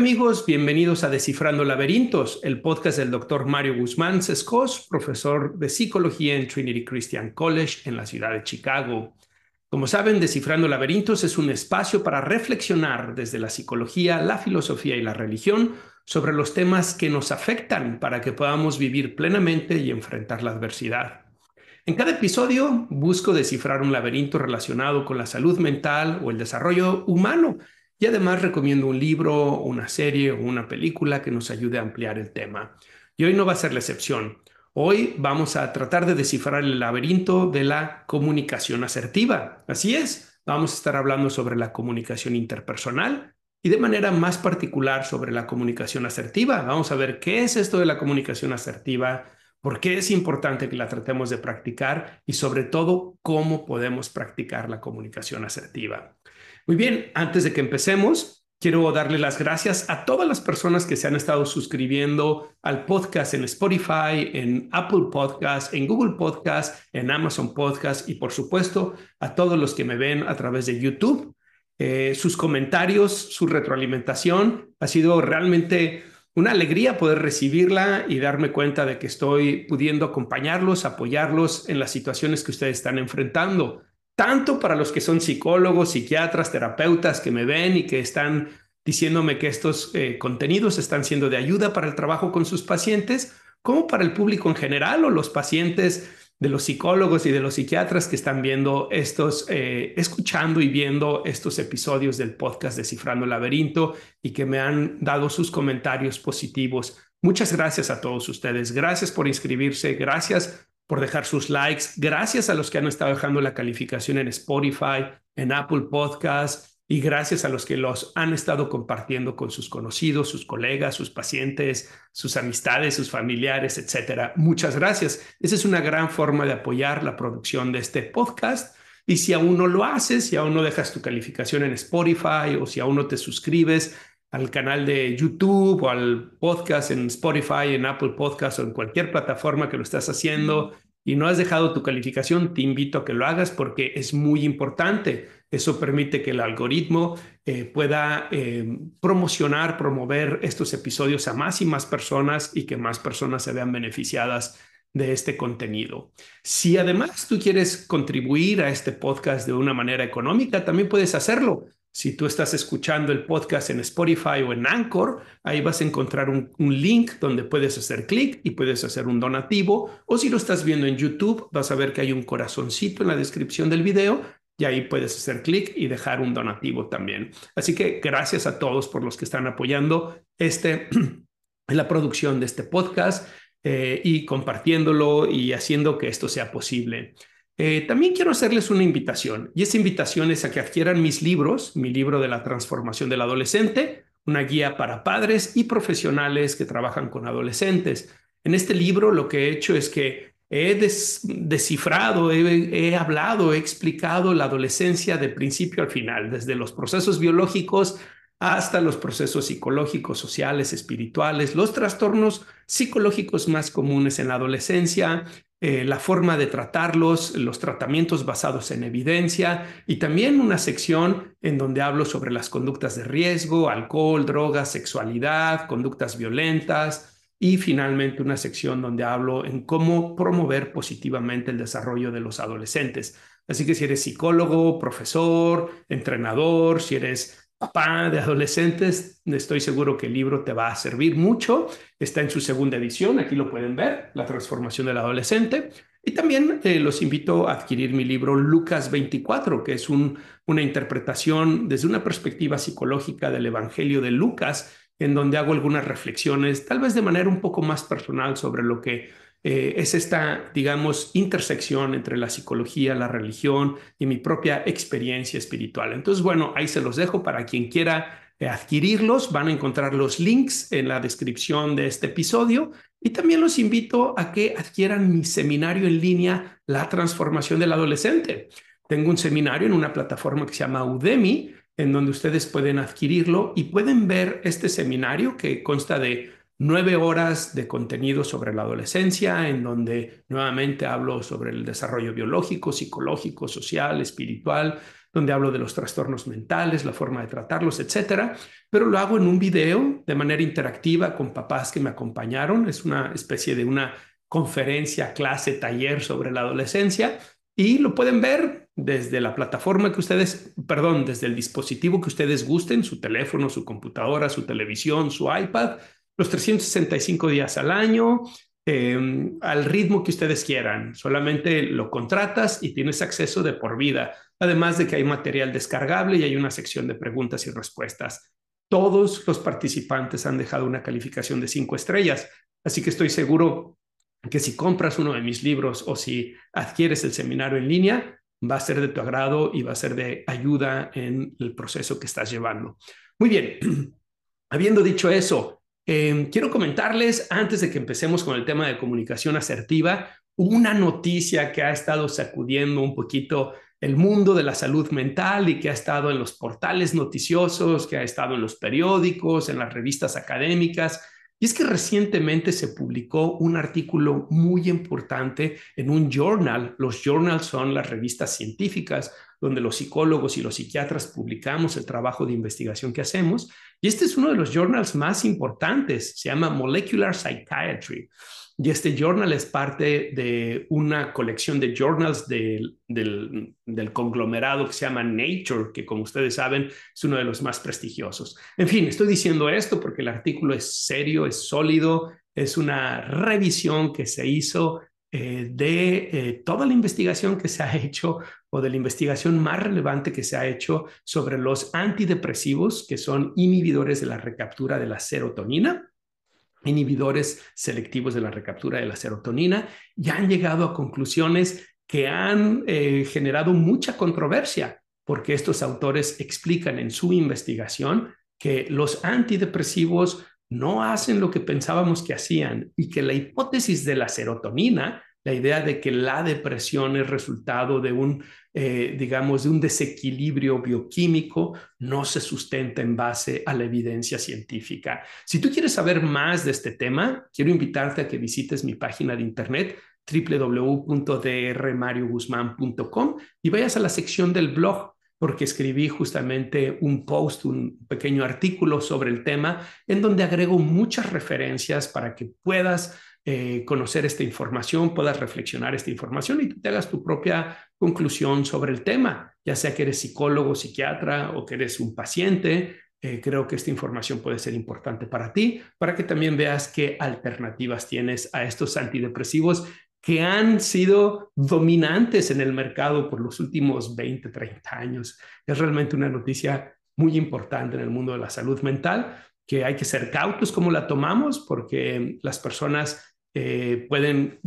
Amigos? Bienvenidos a Descifrando Laberintos, el podcast del doctor Mario Guzmán Sescos, profesor de psicología en Trinity Christian College en la ciudad de Chicago. Como saben, Descifrando Laberintos es un espacio para reflexionar desde la psicología, la filosofía y la religión sobre los temas que nos afectan para que podamos vivir plenamente y enfrentar la adversidad. En cada episodio busco descifrar un laberinto relacionado con la salud mental o el desarrollo humano y además recomiendo un libro, una serie o una película que nos ayude a ampliar el tema. Y hoy no va a ser la excepción. Hoy vamos a tratar de descifrar el laberinto de la comunicación asertiva. Así es, vamos a estar hablando sobre la comunicación interpersonal y de manera más particular sobre la comunicación asertiva. Vamos a ver qué es esto de la comunicación asertiva, por qué es importante que la tratemos de practicar y sobre todo cómo podemos practicar la comunicación asertiva. Muy bien, antes de que empecemos, quiero darle las gracias a todas las personas que se han estado suscribiendo al podcast en Spotify, en Apple Podcast, en Google Podcast, en Amazon Podcast y por supuesto a todos los que me ven a través de YouTube. Eh, sus comentarios, su retroalimentación ha sido realmente una alegría poder recibirla y darme cuenta de que estoy pudiendo acompañarlos, apoyarlos en las situaciones que ustedes están enfrentando tanto para los que son psicólogos, psiquiatras, terapeutas que me ven y que están diciéndome que estos eh, contenidos están siendo de ayuda para el trabajo con sus pacientes, como para el público en general o los pacientes de los psicólogos y de los psiquiatras que están viendo estos, eh, escuchando y viendo estos episodios del podcast Descifrando el Laberinto y que me han dado sus comentarios positivos. Muchas gracias a todos ustedes. Gracias por inscribirse. Gracias por dejar sus likes. Gracias a los que han estado dejando la calificación en Spotify, en Apple Podcasts y gracias a los que los han estado compartiendo con sus conocidos, sus colegas, sus pacientes, sus amistades, sus familiares, etcétera. Muchas gracias. Esa es una gran forma de apoyar la producción de este podcast. Y si aún no lo haces, si aún no dejas tu calificación en Spotify o si aún no te suscribes al canal de YouTube o al podcast en Spotify, en Apple Podcast o en cualquier plataforma que lo estás haciendo y no has dejado tu calificación, te invito a que lo hagas porque es muy importante. Eso permite que el algoritmo eh, pueda eh, promocionar, promover estos episodios a más y más personas y que más personas se vean beneficiadas de este contenido. Si además tú quieres contribuir a este podcast de una manera económica, también puedes hacerlo. Si tú estás escuchando el podcast en Spotify o en Anchor, ahí vas a encontrar un, link donde puedes hacer clic y puedes hacer un donativo. O si lo estás viendo en YouTube, vas a ver que hay un corazoncito en la descripción del video y ahí puedes hacer clic y dejar un donativo también. Así que gracias a todos por los que están apoyando este, la producción de este podcast eh, y compartiéndolo y haciendo que esto sea posible. Eh, también quiero hacerles una invitación y esa invitación es a que adquieran mis libros, mi libro de la transformación del adolescente, una guía para padres y profesionales que trabajan con adolescentes. En este libro lo que he hecho es que he descifrado, he, hablado, he explicado la adolescencia de principio al final, desde los procesos biológicos hasta los procesos psicológicos, sociales, espirituales, los trastornos psicológicos más comunes en la adolescencia, eh, la forma de tratarlos, los tratamientos basados en evidencia y también una sección en donde hablo sobre las conductas de riesgo, alcohol, drogas, sexualidad, conductas violentas y finalmente una sección donde hablo en cómo promover positivamente el desarrollo de los adolescentes. Así que si eres psicólogo, profesor, entrenador, si eres papá de adolescentes, estoy seguro que el libro te va a servir mucho. Está en su segunda edición, aquí lo pueden ver, La transformación del adolescente. Y también eh, los invito a adquirir mi libro Lucas 24, que es un, una interpretación desde una perspectiva psicológica del Evangelio de Lucas, en donde hago algunas reflexiones, tal vez de manera un poco más personal sobre lo que eh, es esta, digamos, intersección entre la psicología, la religión y mi propia experiencia espiritual. Entonces, bueno, ahí se los dejo para quien quiera eh, adquirirlos. Van a encontrar los links en la descripción de este episodio. Y también los invito a que adquieran mi seminario en línea, La transformación del adolescente. Tengo un seminario en una plataforma que se llama Udemy, en donde ustedes pueden adquirirlo y pueden ver este seminario que consta de nueve horas de contenido sobre la adolescencia, en donde nuevamente hablo sobre el desarrollo biológico, psicológico, social, espiritual, donde hablo de los trastornos mentales, la forma de tratarlos, etcétera. Pero lo hago en un video de manera interactiva con papás que me acompañaron. Es una especie de una conferencia, clase, taller sobre la adolescencia y lo pueden ver desde la plataforma que ustedes, perdón, desde el dispositivo que ustedes gusten, su teléfono, su computadora, su televisión, su iPad los 365 días al año, em, al ritmo que ustedes quieran. Solamente lo contratas y tienes acceso de por vida. Además de que hay material descargable y hay una sección de preguntas y respuestas. Todos los participantes han dejado una calificación de cinco estrellas, así que estoy seguro que si compras uno de mis libros o si adquieres el seminario en línea, va a ser de tu agrado y va a ser de ayuda en el proceso que estás llevando. Muy bien, habiendo dicho eso, Em, quiero comentarles, antes de que empecemos con el tema de comunicación asertiva, una noticia que ha estado sacudiendo un poquito el mundo de la salud mental y que ha estado en los portales noticiosos, que ha estado en los periódicos, en las revistas académicas. Y es que recientemente se publicó un artículo muy importante en un journal. Los journals son las revistas científicas donde los psicólogos y los psiquiatras publicamos el trabajo de investigación que hacemos. Y este es uno de los journals más importantes, se llama Molecular Psychiatry. Y este journal es parte de una colección de journals del, conglomerado que se llama Nature, que como ustedes saben es uno de los más prestigiosos. En fin, estoy diciendo esto porque el artículo es serio, es sólido, es una revisión que se hizo eh, de eh, toda la investigación que se ha hecho o de la investigación más relevante que se ha hecho sobre los antidepresivos, que son inhibidores de la recaptura de la serotonina, inhibidores selectivos de la recaptura de la serotonina, y han llegado a conclusiones que han eh, generado mucha controversia, porque estos autores explican en su investigación que los antidepresivos no hacen lo que pensábamos que hacían y que la hipótesis de la serotonina, la idea de que la depresión es resultado de un, eh, digamos, de un desequilibrio bioquímico, no se sustenta en base a la evidencia científica. Si tú quieres saber más de este tema, quiero invitarte a que visites mi página de internet www.drmarioguzman.com y vayas a la sección del blog porque escribí justamente un post, un pequeño artículo sobre el tema, en donde agrego muchas referencias para que puedas eh, conocer esta información, puedas reflexionar esta información y tú te hagas tu propia conclusión sobre el tema, ya sea que eres psicólogo, psiquiatra o que eres un paciente. Eh, creo que esta información puede ser importante para ti, para que también veas qué alternativas tienes a estos antidepresivos que han sido dominantes en el mercado por los últimos 20, 30 años. Es realmente una noticia muy importante en el mundo de la salud mental, que hay que ser cautos como la tomamos, porque las personas eh, pueden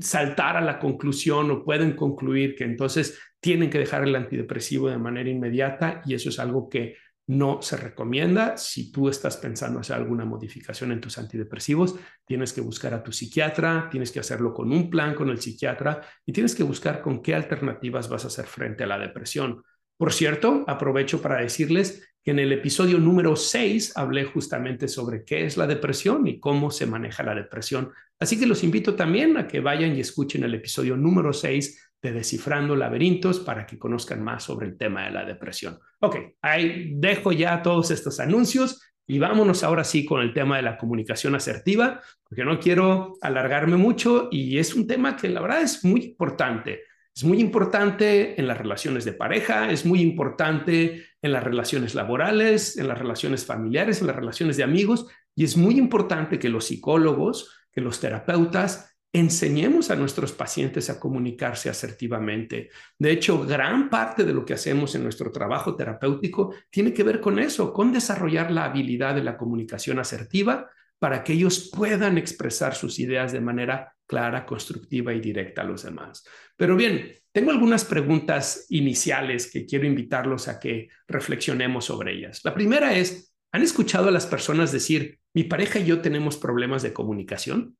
saltar a la conclusión o pueden concluir que entonces tienen que dejar el antidepresivo de manera inmediata y eso es algo que no se recomienda. Si tú estás pensando hacer alguna modificación en tus antidepresivos, tienes que buscar a tu psiquiatra, tienes que hacerlo con un plan con el psiquiatra y tienes que buscar con qué alternativas vas a hacer frente a la depresión. Por cierto, aprovecho para decirles que en el episodio número 6 hablé justamente sobre qué es la depresión y cómo se maneja la depresión. Así que los invito también a que vayan y escuchen el episodio número 6 de Descifrando Laberintos para que conozcan más sobre el tema de la depresión. Ok, ahí dejo ya todos estos anuncios y vámonos ahora sí con el tema de la comunicación asertiva, porque no quiero alargarme mucho y es un tema que la verdad es muy importante. Es muy importante en las relaciones de pareja, es muy importante en las relaciones laborales, en las relaciones familiares, en las relaciones de amigos, y es muy importante que los psicólogos, que los terapeutas enseñemos a nuestros pacientes a comunicarse asertivamente. De hecho, gran parte de lo que hacemos en nuestro trabajo terapéutico tiene que ver con eso, con desarrollar la habilidad de la comunicación asertiva para que ellos puedan expresar sus ideas de manera clara, constructiva y directa a los demás. Pero bien, tengo algunas preguntas iniciales que quiero invitarlos a que reflexionemos sobre ellas. La primera es, ¿han escuchado a las personas decir, mi pareja y yo tenemos problemas de comunicación?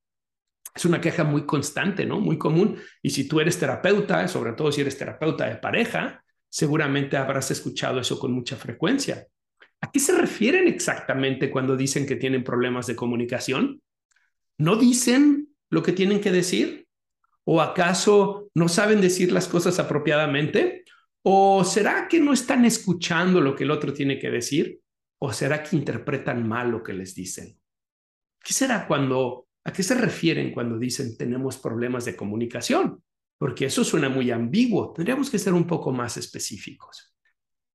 Es una queja muy constante, ¿no? Muy común. Y si tú eres terapeuta, sobre todo si eres terapeuta de pareja, seguramente habrás escuchado eso con mucha frecuencia. ¿A qué se refieren exactamente cuando dicen que tienen problemas de comunicación? ¿No dicen lo que tienen que decir? ¿O acaso no saben decir las cosas apropiadamente? ¿O será que no están escuchando lo que el otro tiene que decir? ¿O será que interpretan mal lo que les dicen? ¿Qué será cuando, a qué se refieren cuando dicen tenemos problemas de comunicación? Porque eso suena muy ambiguo. Tendríamos que ser un poco más específicos.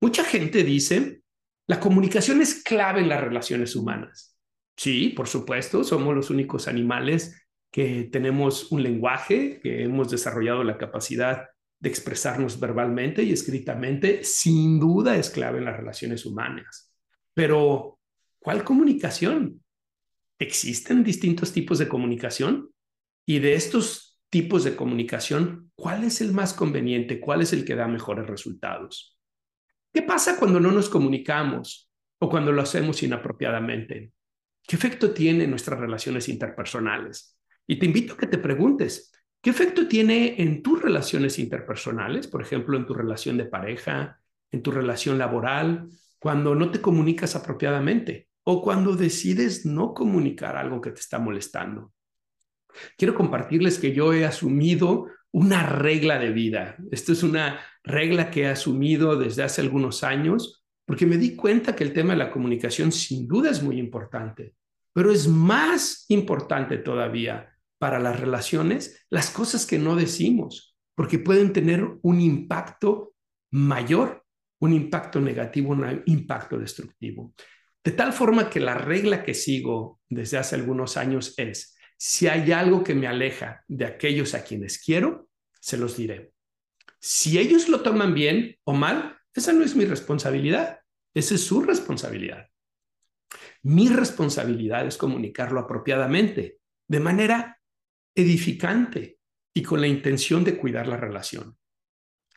Mucha gente dice la comunicación es clave en las relaciones humanas. Sí, por supuesto, somos los únicos animales que tenemos un lenguaje, que hemos desarrollado la capacidad de expresarnos verbalmente y escritamente, sin duda es clave en las relaciones humanas. Pero, ¿cuál comunicación? ¿Existen distintos tipos de comunicación? Y de estos tipos de comunicación, ¿cuál es el más conveniente? ¿Cuál es el que da mejores resultados? ¿Qué pasa cuando no nos comunicamos o cuando lo hacemos inapropiadamente? ¿Qué efecto tiene en nuestras relaciones interpersonales? Y te invito a que te preguntes, ¿qué efecto tiene en tus relaciones interpersonales? Por ejemplo, en tu relación de pareja, en tu relación laboral, cuando no te comunicas apropiadamente o cuando decides no comunicar algo que te está molestando. Quiero compartirles que yo he asumido una regla de vida. Esto es una regla que he asumido desde hace algunos años porque me di cuenta que el tema de la comunicación sin duda es muy importante, pero es más importante todavía para las relaciones las cosas que no decimos, porque pueden tener un impacto mayor, un impacto negativo, un impacto destructivo. De tal forma que la regla que sigo desde hace algunos años es, si hay algo que me aleja de aquellos a quienes quiero, se los diré. Si ellos lo toman bien o mal, esa no es mi responsabilidad, esa es su responsabilidad. Mi responsabilidad es comunicarlo apropiadamente, de manera edificante y con la intención de cuidar la relación.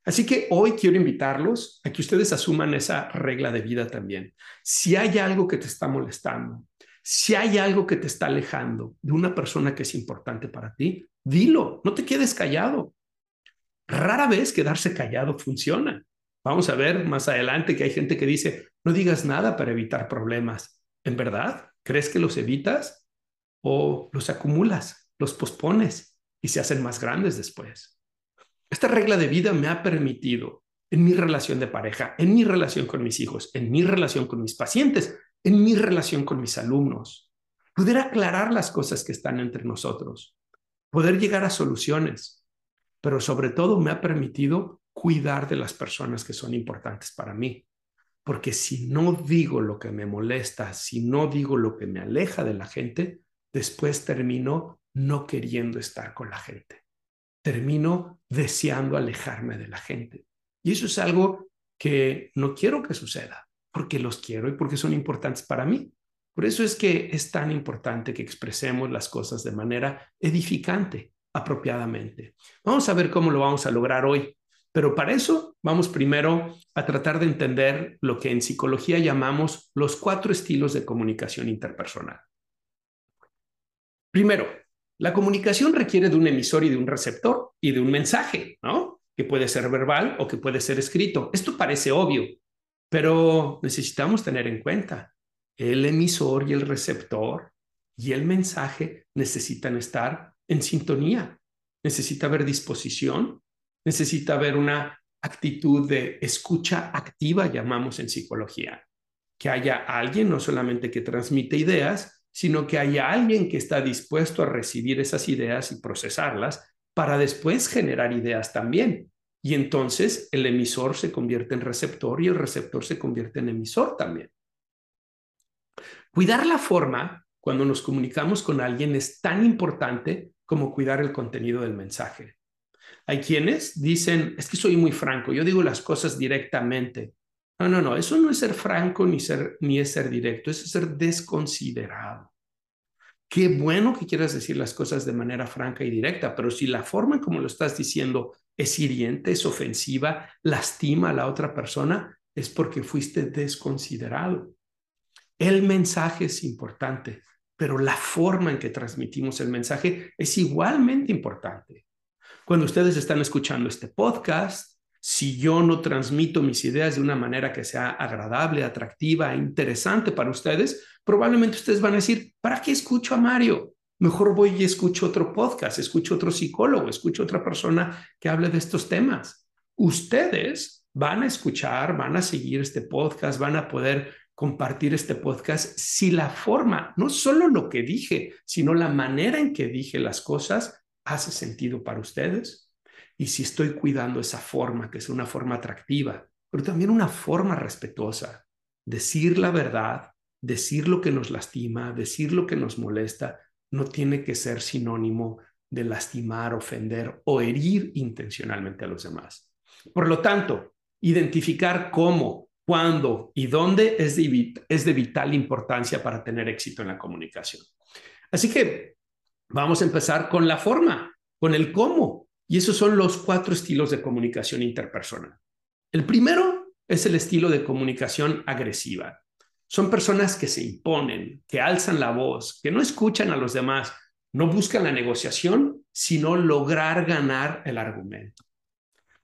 Así que hoy quiero invitarlos a que ustedes asuman esa regla de vida también. Si hay algo que te está molestando, si hay algo que te está alejando de una persona que es importante para ti, dilo, no te quedes callado. Rara vez quedarse callado funciona. Vamos a ver más adelante que hay gente que dice, no digas nada para evitar problemas. ¿En verdad? ¿Crees que los evitas o los acumulas, los pospones y se hacen más grandes después? Esta regla de vida me ha permitido en mi relación de pareja, en mi relación con mis hijos, en mi relación con mis pacientes, en mi relación con mis alumnos, poder aclarar las cosas que están entre nosotros, poder llegar a soluciones, pero sobre todo me ha permitido cuidar de las personas que son importantes para mí. Porque si no digo lo que me molesta, si no digo lo que me aleja de la gente, después termino no queriendo estar con la gente. Termino deseando alejarme de la gente. Y eso es algo que no quiero que suceda porque los quiero y porque son importantes para mí. Por eso es que es tan importante que expresemos las cosas de manera edificante, apropiadamente. Vamos a ver cómo lo vamos a lograr hoy, pero para eso vamos primero a tratar de entender lo que en psicología llamamos los cuatro estilos de comunicación interpersonal. Primero, la comunicación requiere de un emisor y de un receptor y de un mensaje, ¿no? Que puede ser verbal o que puede ser escrito. Esto parece obvio, pero necesitamos tener en cuenta, el emisor y el receptor y el mensaje necesitan estar en sintonía. Necesita haber disposición, necesita haber una actitud de escucha activa, llamamos en psicología. Que haya alguien no solamente que transmite ideas, sino que haya alguien que está dispuesto a recibir esas ideas y procesarlas para después generar ideas también. Y entonces el emisor se convierte en receptor y el receptor se convierte en emisor también. Cuidar la forma cuando nos comunicamos con alguien es tan importante como cuidar el contenido del mensaje. Hay quienes dicen, es que soy muy franco, yo digo las cosas directamente. No, no, no, eso no es ser franco ni, ser, ni es ser directo, es ser desconsiderado. Qué bueno que quieras decir las cosas de manera franca y directa, pero si la forma en como lo estás diciendo es hiriente, es ofensiva, lastima a la otra persona, es porque fuiste desconsiderado. El mensaje es importante, pero la forma en que transmitimos el mensaje es igualmente importante. Cuando ustedes están escuchando este podcast, si yo no transmito mis ideas de una manera que sea agradable, atractiva, interesante para ustedes, probablemente ustedes van a decir, ¿para qué escucho a Mario? Mejor voy y escucho otro podcast, escucho otro psicólogo, escucho otra persona que hable de estos temas. Ustedes van a escuchar, van a seguir este podcast, van a poder compartir este podcast si la forma, no solo lo que dije, sino la manera en que dije las cosas hace sentido para ustedes y si estoy cuidando esa forma, que es una forma atractiva, pero también una forma respetuosa. Decir la verdad, decir lo que nos lastima, decir lo que nos molesta, no tiene que ser sinónimo de lastimar, ofender o herir intencionalmente a los demás. Por lo tanto, identificar cómo, cuándo y dónde es de, es de vital importancia para tener éxito en la comunicación. Así que vamos a empezar con la forma, con el cómo. Y esos son los cuatro estilos de comunicación interpersonal. El primero es el estilo de comunicación agresiva. Son personas que se imponen, que alzan la voz, que no escuchan a los demás, no buscan la negociación, sino lograr ganar el argumento.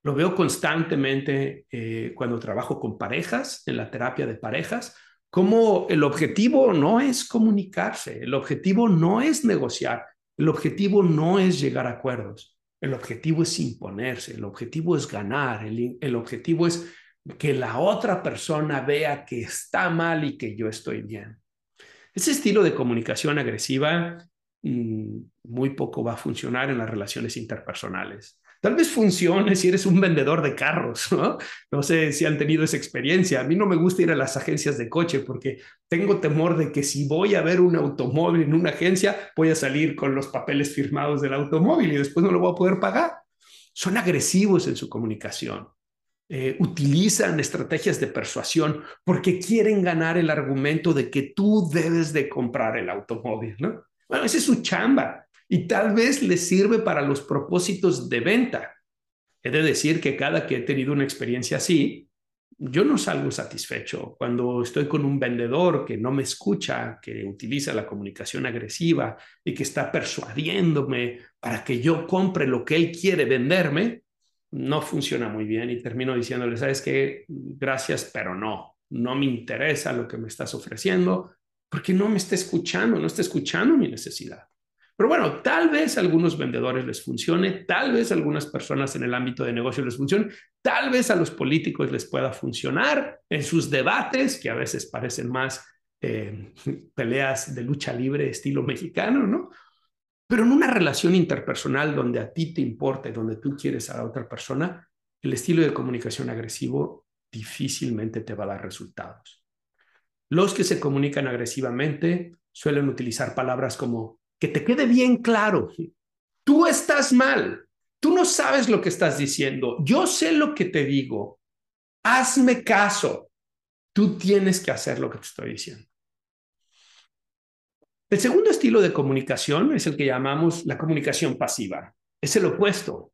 Lo veo constantemente eh, cuando trabajo con parejas, en la terapia de parejas, como el objetivo no es comunicarse, el objetivo no es negociar, el objetivo no es llegar a acuerdos. El objetivo es imponerse, el objetivo es ganar, el, objetivo es que la otra persona vea que está mal y que yo estoy bien. Ese estilo de comunicación agresiva mm, muy poco va a funcionar en las relaciones interpersonales. Tal vez funcione si eres un vendedor de carros, ¿no? No sé si han tenido esa experiencia. A mí no me gusta ir a las agencias de coche porque tengo temor de que si voy a ver un automóvil en una agencia, voy a salir con los papeles firmados del automóvil y después no lo voy a poder pagar. Son agresivos en su comunicación. Eh, utilizan estrategias de persuasión porque quieren ganar el argumento de que tú debes de comprar el automóvil, ¿no? Bueno, esa es su chamba y tal vez les sirve para los propósitos de venta. He de decir que cada que he tenido una experiencia así, yo no salgo satisfecho. Cuando estoy con un vendedor que no me escucha, que utiliza la comunicación agresiva y que está persuadiéndome para que yo compre lo que él quiere venderme, no funciona muy bien y termino diciéndole, sabes qué, gracias, pero no, no me interesa lo que me estás ofreciendo porque no me está escuchando, no está escuchando mi necesidad. Pero bueno, tal vez a algunos vendedores les funcione, tal vez a algunas personas en el ámbito de negocio les funcione, tal vez a los políticos les pueda funcionar en sus debates, que a veces parecen más eh, peleas de lucha libre estilo mexicano, ¿no? Pero en una relación interpersonal donde a ti te importa y donde tú quieres a la otra persona, el estilo de comunicación agresivo difícilmente te va a dar resultados. Los que se comunican agresivamente suelen utilizar palabras como que te quede bien claro, tú estás mal, tú no sabes lo que estás diciendo, yo sé lo que te digo, hazme caso, tú tienes que hacer lo que te estoy diciendo. El segundo estilo de comunicación es el que llamamos la comunicación pasiva. Es el opuesto.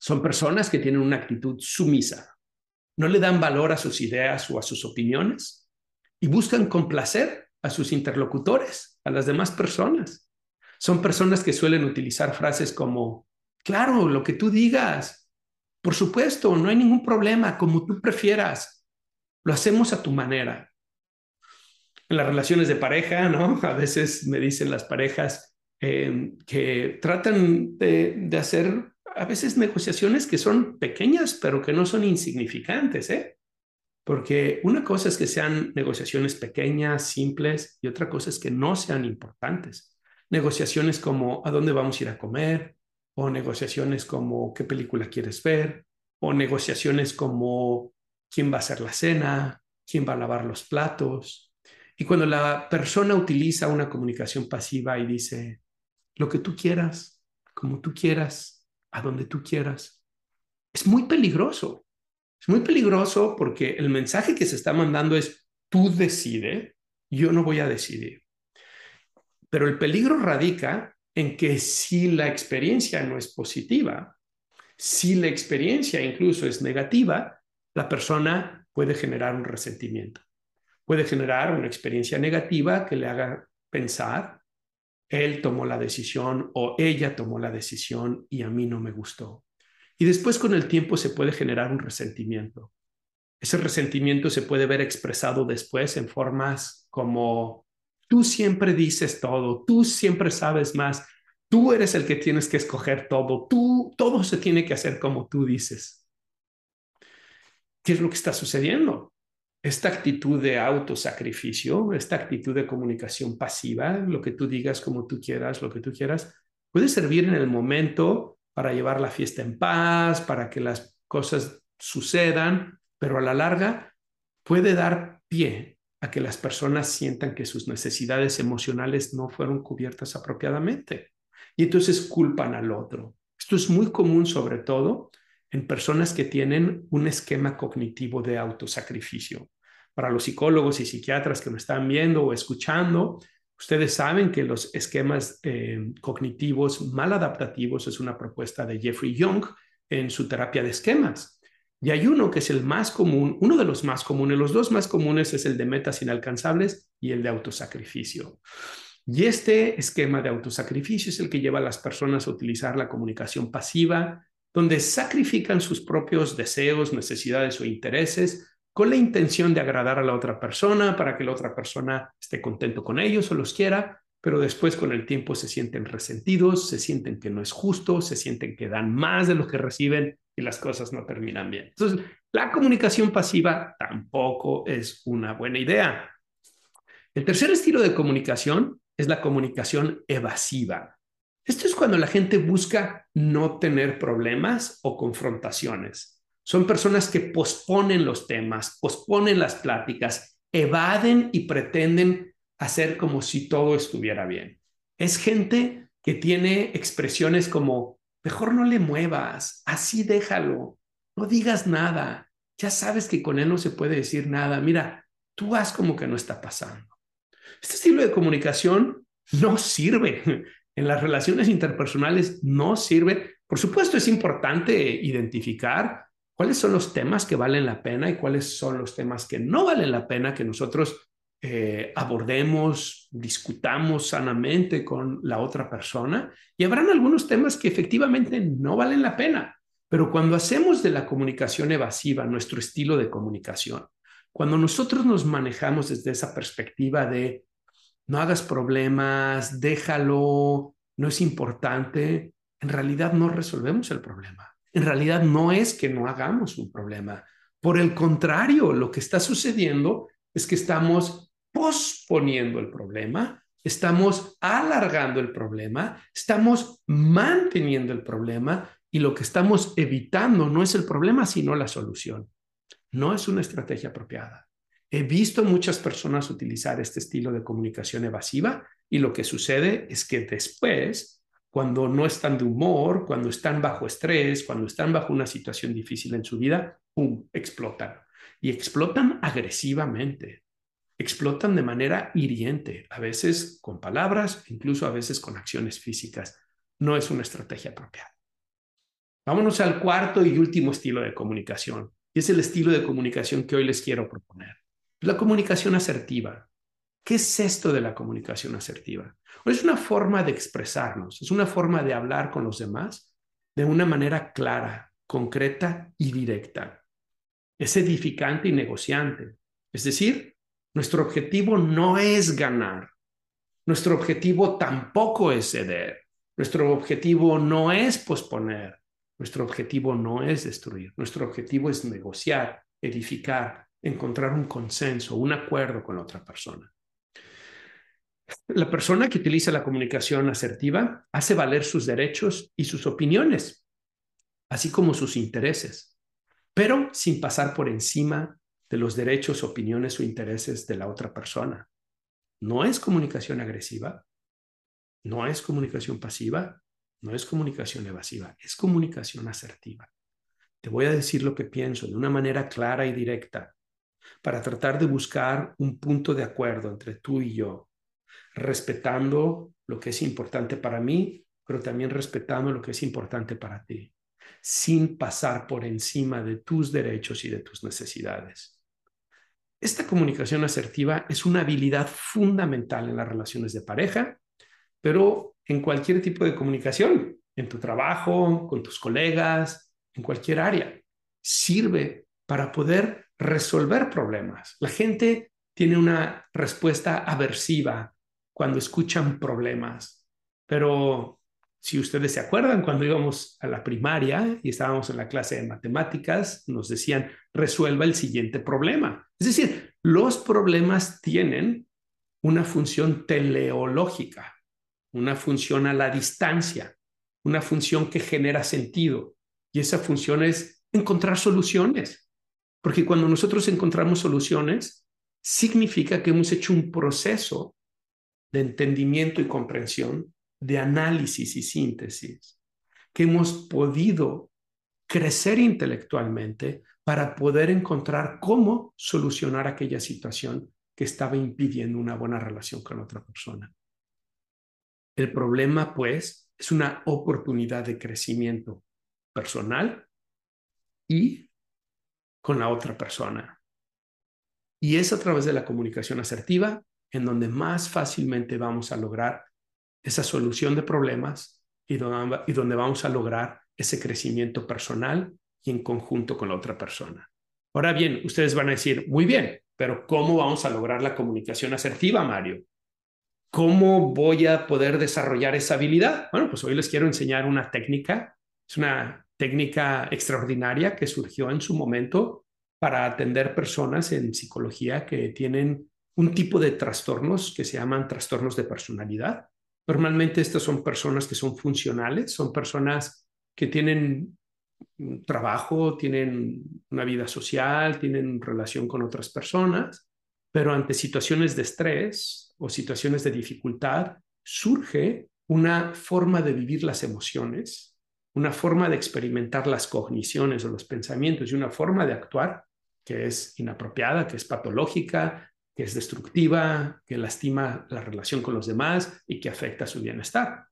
Son personas que tienen una actitud sumisa. No le dan valor a sus ideas o a sus opiniones y buscan complacer a sus interlocutores, a las demás personas. Son personas que suelen utilizar frases como, claro, lo que tú digas, por supuesto, no hay ningún problema, como tú prefieras, lo hacemos a tu manera. En las relaciones de pareja, ¿no? A veces me dicen las parejas eh, que tratan de, de hacer a veces negociaciones que son pequeñas, pero que no son insignificantes, ¿eh? Porque una cosa es que sean negociaciones pequeñas, simples, y otra cosa es que no sean importantes negociaciones como a dónde vamos a ir a comer, o negociaciones como qué película quieres ver, o negociaciones como quién va a hacer la cena, quién va a lavar los platos. Y cuando la persona utiliza una comunicación pasiva y dice, lo que tú quieras, como tú quieras, a donde tú quieras. Es muy peligroso. Es muy peligroso porque el mensaje que se está mandando es, tú decide, yo no voy a decidir. Pero el peligro radica en que si la experiencia no es positiva, si la experiencia incluso es negativa, la persona puede generar un resentimiento, puede generar una experiencia negativa que le haga pensar, él tomó la decisión o ella tomó la decisión y a mí no me gustó. Y después con el tiempo se puede generar un resentimiento. Ese resentimiento se puede ver expresado después en formas como tú siempre dices todo, tú siempre sabes más, tú eres el que tienes que escoger todo, tú, todo se tiene que hacer como tú dices. ¿Qué es lo que está sucediendo? Esta actitud de autosacrificio, esta actitud de comunicación pasiva, lo que tú digas como tú quieras, lo que tú quieras, puede servir en el momento para llevar la fiesta en paz, para que las cosas sucedan, pero a la larga puede dar pie a que las personas sientan que sus necesidades emocionales no fueron cubiertas apropiadamente y entonces culpan al otro. Esto es muy común sobre todo en personas que tienen un esquema cognitivo de autosacrificio. Para los psicólogos y psiquiatras que me están viendo o escuchando, ustedes saben que los esquemas eh, cognitivos maladaptativos es una propuesta de Jeffrey Young en su terapia de esquemas. Y hay uno que es el más común, uno de los más comunes, los dos más comunes es el de metas inalcanzables y el de autosacrificio. Y este esquema de autosacrificio es el que lleva a las personas a utilizar la comunicación pasiva, donde sacrifican sus propios deseos, necesidades o intereses con la intención de agradar a la otra persona para que la otra persona esté contento con ellos o los quiera, pero después con el tiempo se sienten resentidos, se sienten que no es justo, se sienten que dan más de lo que reciben y las cosas no terminan bien. Entonces, la comunicación pasiva tampoco es una buena idea. El tercer estilo de comunicación es la comunicación evasiva. Esto es cuando la gente busca no tener problemas o confrontaciones. Son personas que posponen los temas, posponen las pláticas, evaden y pretenden hacer como si todo estuviera bien. Es gente que tiene expresiones como, mejor no le muevas, así déjalo, no digas nada, ya sabes que con él no se puede decir nada, mira, tú haz como que no está pasando. Este estilo de comunicación no sirve. En las relaciones interpersonales no sirve. Por supuesto, es importante identificar cuáles son los temas que valen la pena y cuáles son los temas que no valen la pena que nosotros eh, abordemos, discutamos sanamente con la otra persona. Y habrán algunos temas que efectivamente no valen la pena. Pero cuando hacemos de la comunicación evasiva nuestro estilo de comunicación, cuando nosotros nos manejamos desde esa perspectiva de no hagas problemas, déjalo, no es importante, en realidad no resolvemos el problema. En realidad no es que no hagamos un problema. Por el contrario, lo que está sucediendo es que estamos posponiendo el problema, estamos alargando el problema, estamos manteniendo el problema y lo que estamos evitando no es el problema, sino la solución. No es una estrategia apropiada. He visto muchas personas utilizar este estilo de comunicación evasiva y lo que sucede es que después, cuando no están de humor, cuando están bajo estrés, cuando están bajo una situación difícil en su vida, ¡pum!, explotan. Y explotan agresivamente, explotan de manera hiriente, a veces con palabras, incluso a veces con acciones físicas. No es una estrategia apropiada. Vámonos al cuarto y último estilo de comunicación, y es el estilo de comunicación que hoy les quiero proponer. La comunicación asertiva. ¿Qué es esto de la comunicación asertiva? es una forma de expresarnos, es una forma de hablar con los demás de una manera clara, concreta y directa. Es edificante y negociante. Es decir, nuestro objetivo no es ganar. Nuestro objetivo tampoco es ceder. Nuestro objetivo no es posponer. Nuestro objetivo no es destruir. Nuestro objetivo es negociar, edificar, encontrar un consenso, un acuerdo con otra persona. La persona que utiliza la comunicación asertiva hace valer sus derechos y sus opiniones, así como sus intereses, pero sin pasar por encima de los derechos, opiniones o intereses de la otra persona. No es comunicación agresiva, no es comunicación pasiva, no es comunicación evasiva, es comunicación asertiva. Te voy a decir lo que pienso de una manera clara y directa para tratar de buscar un punto de acuerdo entre tú y yo, respetando lo que es importante para mí, pero también respetando lo que es importante para ti, sin pasar por encima de tus derechos y de tus necesidades. Esta comunicación asertiva es una habilidad fundamental en las relaciones de pareja, pero en cualquier tipo de comunicación, en tu trabajo, con tus colegas, en cualquier área. Sirve para poder resolver problemas. La gente tiene una respuesta aversiva cuando escuchan problemas, pero si ustedes se acuerdan, cuando íbamos a la primaria y estábamos en la clase de matemáticas, nos decían, resuelva el siguiente problema. Es decir, los problemas tienen una función teleológica, una función a la distancia, una función que genera sentido. Y esa función es encontrar soluciones. Porque cuando nosotros encontramos soluciones, significa que hemos hecho un proceso de entendimiento y comprensión de análisis y síntesis, que hemos podido crecer intelectualmente para poder encontrar cómo solucionar aquella situación que estaba impidiendo una buena relación con otra persona. El problema, pues, es una oportunidad de crecimiento personal y con la otra persona. Y es a través de la comunicación asertiva en donde más fácilmente vamos a lograr esa solución de problemas y donde, vamos a lograr ese crecimiento personal y en conjunto con la otra persona. Ahora bien, ustedes van a decir, muy bien, pero ¿cómo vamos a lograr la comunicación asertiva, Mario? ¿Cómo voy a poder desarrollar esa habilidad? Bueno, pues hoy les quiero enseñar una técnica. Es una técnica extraordinaria que surgió en su momento para atender personas en psicología que tienen un tipo de trastornos que se llaman trastornos de personalidad. Normalmente estas son personas que son funcionales, son personas que tienen trabajo, tienen una vida social, tienen relación con otras personas, pero ante situaciones de estrés o situaciones de dificultad surge una forma de vivir las emociones, una forma de experimentar las cogniciones o los pensamientos y una forma de actuar que es inapropiada, que es patológica, que es destructiva, que lastima la relación con los demás y que afecta su bienestar.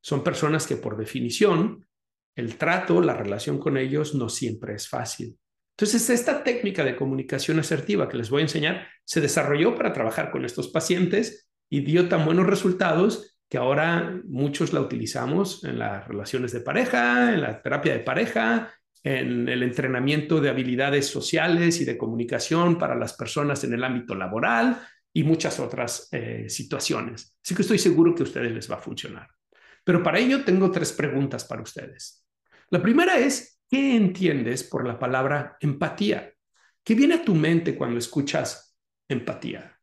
Son personas que por definición el trato, la relación con ellos no siempre es fácil. Entonces, esta técnica de comunicación asertiva que les voy a enseñar se desarrolló para trabajar con estos pacientes y dio tan buenos resultados que ahora muchos la utilizamos en las relaciones de pareja, en la terapia de pareja, en el entrenamiento de habilidades sociales y de comunicación para las personas en el ámbito laboral y muchas otras eh, situaciones. Así que estoy seguro que a ustedes les va a funcionar. Pero para ello tengo tres preguntas para ustedes. La primera es, ¿qué entiendes por la palabra empatía? ¿Qué viene a tu mente cuando escuchas empatía?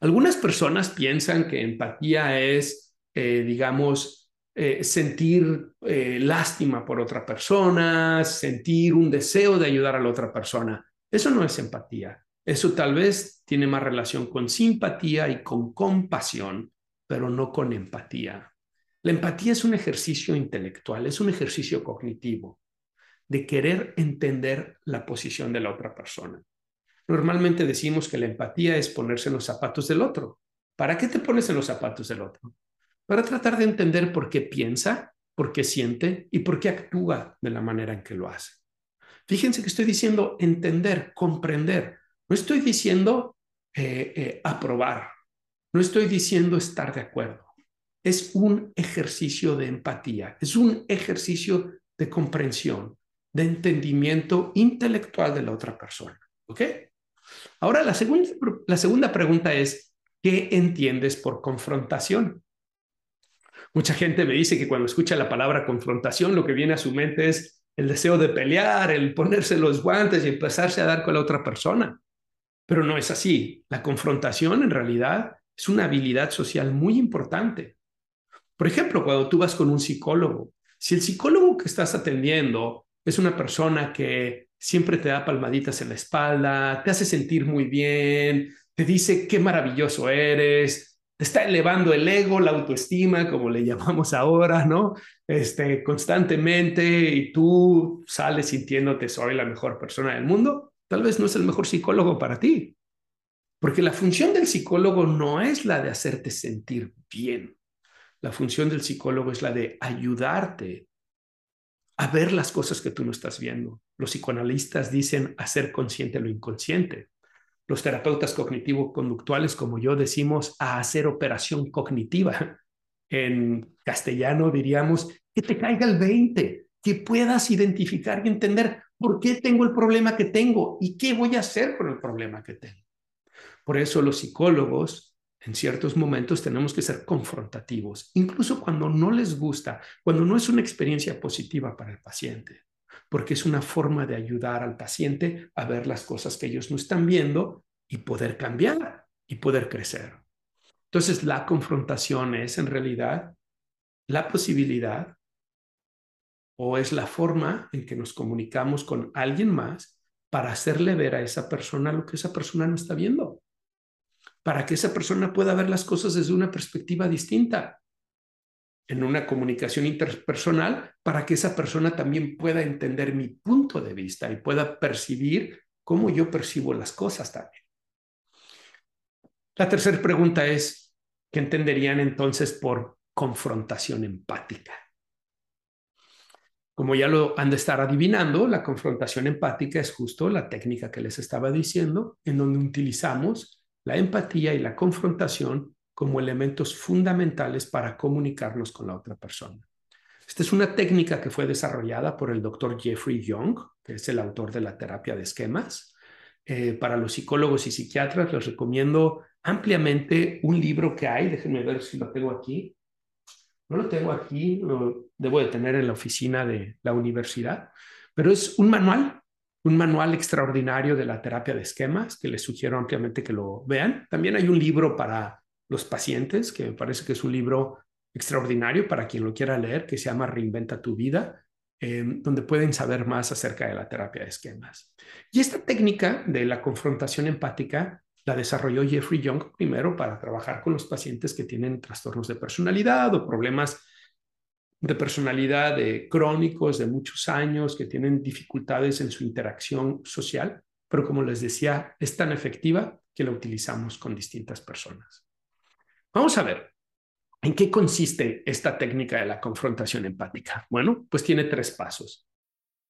Algunas personas piensan que empatía es, eh, digamos, eh, sentir eh, lástima por otra persona, sentir un deseo de ayudar a la otra persona. Eso no es empatía. Eso tal vez tiene más relación con simpatía y con compasión, pero no con empatía. La empatía es un ejercicio intelectual, es un ejercicio cognitivo de querer entender la posición de la otra persona. Normalmente decimos que la empatía es ponerse en los zapatos del otro. ¿Para qué te pones en los zapatos del otro? Para tratar de entender por qué piensa, por qué siente y por qué actúa de la manera en que lo hace. Fíjense que estoy diciendo entender, comprender. No estoy diciendo eh, eh, aprobar. No estoy diciendo estar de acuerdo. Es un ejercicio de empatía, es un ejercicio de comprensión, de entendimiento intelectual de la otra persona. ¿Ok? Ahora, la la segunda pregunta es, ¿qué entiendes por confrontación? Mucha gente me dice que cuando escucha la palabra confrontación, lo que viene a su mente es el deseo de pelear, el ponerse los guantes y empezarse a dar con la otra persona. Pero no es así. La confrontación en realidad es una habilidad social muy importante. Por ejemplo, cuando tú vas con un psicólogo, si el psicólogo que estás atendiendo es una persona que siempre te da palmaditas en la espalda, te hace sentir muy bien, te dice qué maravilloso eres, está elevando el ego, la autoestima, como le llamamos ahora, ¿no? Este, constantemente y tú sales sintiéndote soy la mejor persona del mundo, tal vez no es el mejor psicólogo para ti. Porque la función del psicólogo no es la de hacerte sentir bien. La función del psicólogo es la de ayudarte a ver las cosas que tú no estás viendo. Los psicoanalistas dicen hacer consciente lo inconsciente. Los terapeutas cognitivo-conductuales, como yo, decimos a hacer operación cognitiva. En castellano diríamos que te caiga el 20, que puedas identificar y entender por qué tengo el problema que tengo y qué voy a hacer con el problema que tengo. Por eso los psicólogos en ciertos momentos tenemos que ser confrontativos, incluso cuando no les gusta, cuando no es una experiencia positiva para el paciente porque es una forma de ayudar al paciente a ver las cosas que ellos no están viendo y poder cambiar y poder crecer. Entonces, la confrontación es en realidad la posibilidad o es la forma en que nos comunicamos con alguien más para hacerle ver a esa persona lo que esa persona no está viendo, para que esa persona pueda ver las cosas desde una perspectiva distinta en una comunicación interpersonal para que esa persona también pueda entender mi punto de vista y pueda percibir cómo yo percibo las cosas también. La tercera pregunta es, ¿qué entenderían entonces por confrontación empática? Como ya lo han de estar adivinando, la confrontación empática es justo la técnica que les estaba diciendo, en donde utilizamos la empatía y la confrontación como elementos fundamentales para comunicarnos con la otra persona. Esta es una técnica que fue desarrollada por el doctor Jeffrey Young, que es el autor de la terapia de esquemas. Eh, para los psicólogos y psiquiatras les recomiendo ampliamente un libro que hay, déjenme ver si lo tengo aquí. No lo tengo aquí, lo debo de tener en la oficina de la universidad, pero es un manual, un manual extraordinario de la terapia de esquemas que les sugiero ampliamente que lo vean. También hay un libro para los pacientes, que me parece que es un libro extraordinario para quien lo quiera leer, que se llama Reinventa tu vida, em, donde pueden saber más acerca de la terapia de esquemas. Y esta técnica de la confrontación empática la desarrolló Jeffrey Young primero para trabajar con los pacientes que tienen trastornos de personalidad o problemas de personalidad de crónicos de muchos años, que tienen dificultades en su interacción social, pero como les decía, es tan efectiva que la utilizamos con distintas personas. Vamos a ver, ¿en qué consiste esta técnica de la confrontación empática? Bueno, pues tiene tres pasos.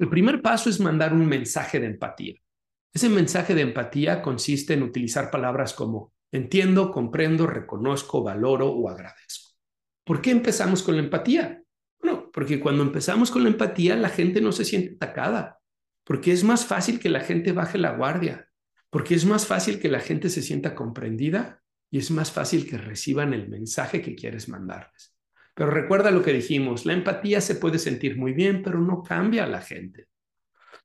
El primer paso es mandar un mensaje de empatía. Ese mensaje de empatía consiste en utilizar palabras como entiendo, comprendo, reconozco, valoro o agradezco. ¿Por qué empezamos con la empatía? Bueno, porque cuando empezamos con la empatía la gente no se siente atacada, porque es más fácil que la gente baje la guardia, porque es más fácil que la gente se sienta comprendida y es más fácil que reciban el mensaje que quieres mandarles. Pero recuerda lo que dijimos, la empatía se puede sentir muy bien, pero no cambia a la gente.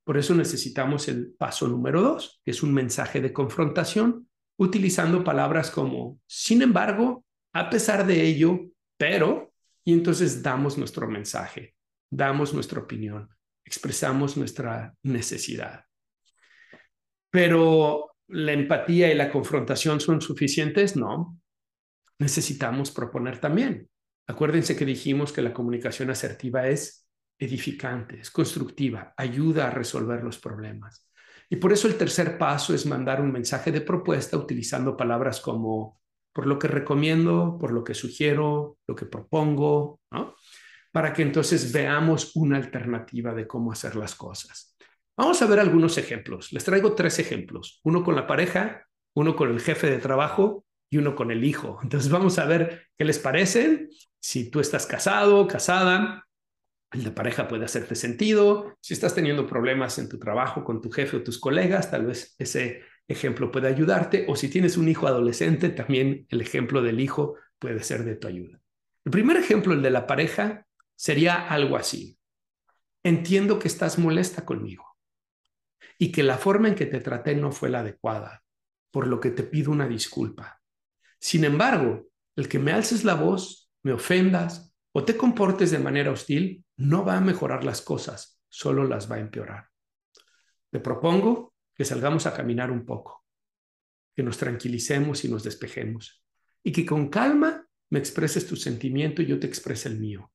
Por eso necesitamos el paso número dos, que es un mensaje de confrontación, utilizando palabras como, sin embargo, a pesar de ello, pero, y entonces damos nuestro mensaje, damos nuestra opinión, expresamos nuestra necesidad. Pero la empatía y la confrontación son suficientes, no. Necesitamos proponer también. Acuérdense que dijimos que la comunicación asertiva es edificante, es constructiva, ayuda a resolver los problemas. Y por eso el tercer paso es mandar un mensaje de propuesta utilizando palabras como por lo que recomiendo, por lo que sugiero, lo que propongo, para que entonces veamos una alternativa de cómo hacer las cosas. Vamos a ver algunos ejemplos. Les traigo tres ejemplos, uno con la pareja, uno con el jefe de trabajo y uno con el hijo. Entonces vamos a ver qué les parecen. Si tú estás casado, casada, el de pareja puede hacerte sentido. Si estás teniendo problemas en tu trabajo con tu jefe o tus colegas, tal vez ese ejemplo puede ayudarte o si tienes un hijo adolescente, también el ejemplo del hijo puede ser de tu ayuda. El primer ejemplo, el de la pareja, sería algo así. Entiendo que estás molesta conmigo y que la forma en que te traté no fue la adecuada, por lo que te pido una disculpa. Sin embargo, el que me alces la voz, me ofendas o te comportes de manera hostil no va a mejorar las cosas, solo las va a empeorar. Te propongo que salgamos a caminar un poco, que nos tranquilicemos y nos despejemos y que con calma me expreses tu sentimiento y yo te exprese el mío.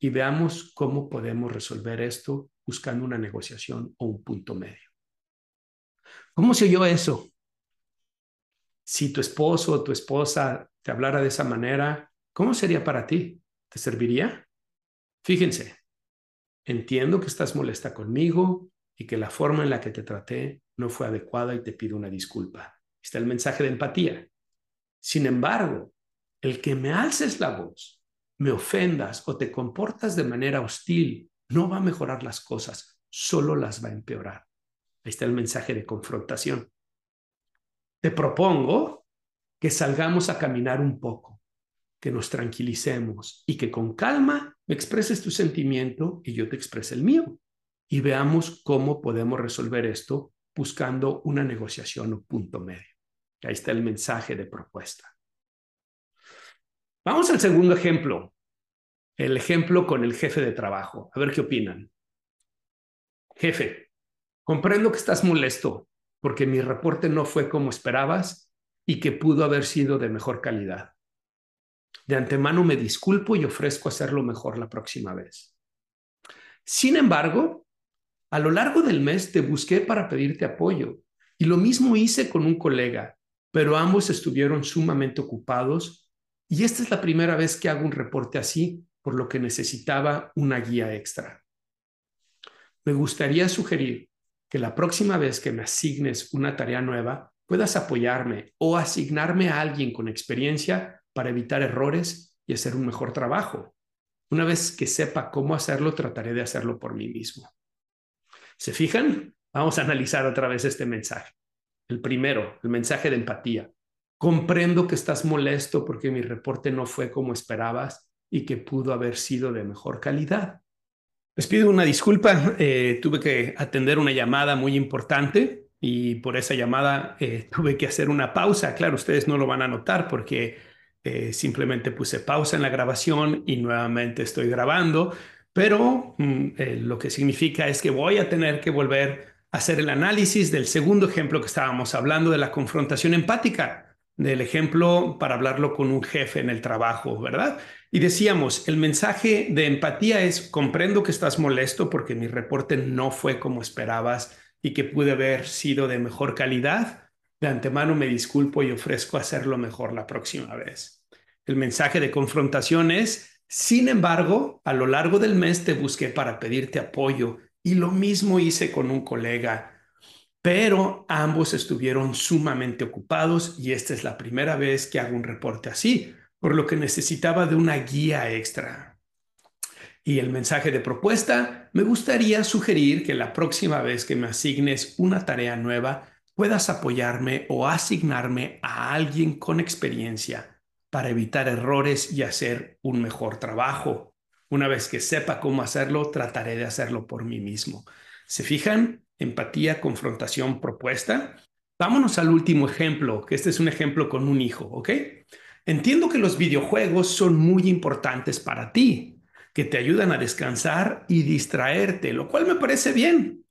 Y veamos cómo podemos resolver esto buscando una negociación o un punto medio. ¿Cómo se oyó eso? Si tu esposo o tu esposa te hablara de esa manera, ¿cómo sería para ti? ¿Te serviría? Fíjense, entiendo que estás molesta conmigo y que la forma en la que te traté no fue adecuada y te pido una disculpa. Está el mensaje de empatía. Sin embargo, el que me alces la voz, me ofendas o te comportas de manera hostil, no va a mejorar las cosas, solo las va a empeorar. Ahí está el mensaje de confrontación. Te propongo que salgamos a caminar un poco, que nos tranquilicemos y que con calma me expreses tu sentimiento y yo te exprese el mío. Y veamos cómo podemos resolver esto buscando una negociación o punto medio. Ahí está el mensaje de propuesta. Vamos al segundo ejemplo, el ejemplo con el jefe de trabajo. A ver qué opinan. Jefe, comprendo que estás molesto porque mi reporte no fue como esperabas y que pudo haber sido de mejor calidad. De antemano me disculpo y ofrezco hacerlo mejor la próxima vez. Sin embargo, a lo largo del mes te busqué para pedirte apoyo y lo mismo hice con un colega, pero ambos estuvieron sumamente ocupados y esta es la primera vez que hago un reporte así, por lo que necesitaba una guía extra. Me gustaría sugerir que la próxima vez que me asignes una tarea nueva, puedas apoyarme o asignarme a alguien con experiencia para evitar errores y hacer un mejor trabajo. Una vez que sepa cómo hacerlo, trataré de hacerlo por mí mismo. ¿Se fijan? Vamos a analizar otra vez este mensaje. El primero, el mensaje de empatía. Comprendo que estás molesto porque mi reporte no fue como esperabas y que pudo haber sido de mejor calidad. Les pido una disculpa, eh, tuve que atender una llamada muy importante y por esa llamada eh, tuve que hacer una pausa. Claro, ustedes no lo van a notar porque eh, simplemente puse pausa en la grabación y nuevamente estoy grabando, pero mm, lo que significa es que voy a tener que volver a hacer el análisis del segundo ejemplo que estábamos hablando de la confrontación empática del ejemplo para hablarlo con un jefe en el trabajo, ¿verdad? Y decíamos, el mensaje de empatía es, comprendo que estás molesto porque mi reporte no fue como esperabas y que pude haber sido de mejor calidad. De antemano me disculpo y ofrezco hacerlo mejor la próxima vez. El mensaje de confrontación es, sin embargo, a lo largo del mes te busqué para pedirte apoyo y lo mismo hice con un colega pero ambos estuvieron sumamente ocupados y esta es la primera vez que hago un reporte así, por lo que necesitaba de una guía extra. Y el mensaje de propuesta, me gustaría sugerir que la próxima vez que me asignes una tarea nueva, puedas apoyarme o asignarme a alguien con experiencia para evitar errores y hacer un mejor trabajo. Una vez que sepa cómo hacerlo, trataré de hacerlo por mí mismo. ¿Se fijan? Empatía, confrontación, propuesta. Vámonos al último ejemplo, que este es un ejemplo con un hijo, ¿ok? Entiendo que los videojuegos son muy importantes para ti, que te ayudan a descansar y distraerte, lo cual me parece bien.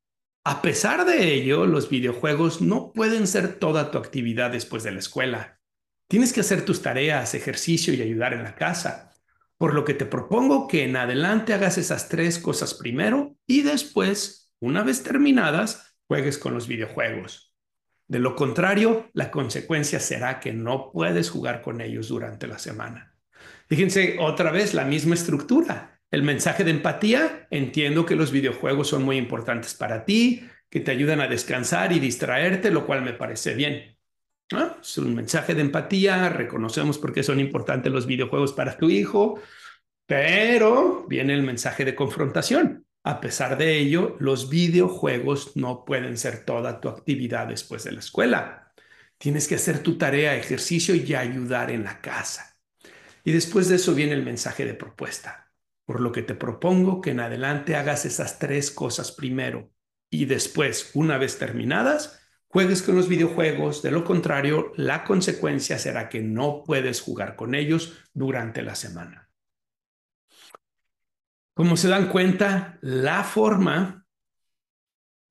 A pesar de ello, los videojuegos no pueden ser toda tu actividad después de la escuela. Tienes que hacer tus tareas, ejercicio y ayudar en la casa. Por lo que te propongo que en adelante hagas esas tres cosas primero y después una vez terminadas, juegues con los videojuegos. De lo contrario, la consecuencia será que no puedes jugar con ellos durante la semana. Fíjense otra vez la misma estructura. El mensaje de empatía, entiendo que los videojuegos son muy importantes para ti, que te ayudan a descansar y distraerte, lo cual me parece bien. Es un mensaje de empatía, reconocemos por qué son importantes los videojuegos para tu hijo, pero viene el mensaje de confrontación. A pesar de ello, los videojuegos no pueden ser toda tu actividad después de la escuela. Tienes que hacer tu tarea, ejercicio y ayudar en la casa. Y después de eso viene el mensaje de propuesta. Por lo que te propongo que en adelante hagas esas tres cosas primero y después, una vez terminadas, juegues con los videojuegos. De lo contrario, la consecuencia será que no puedes jugar con ellos durante la semana. Como se dan cuenta, la forma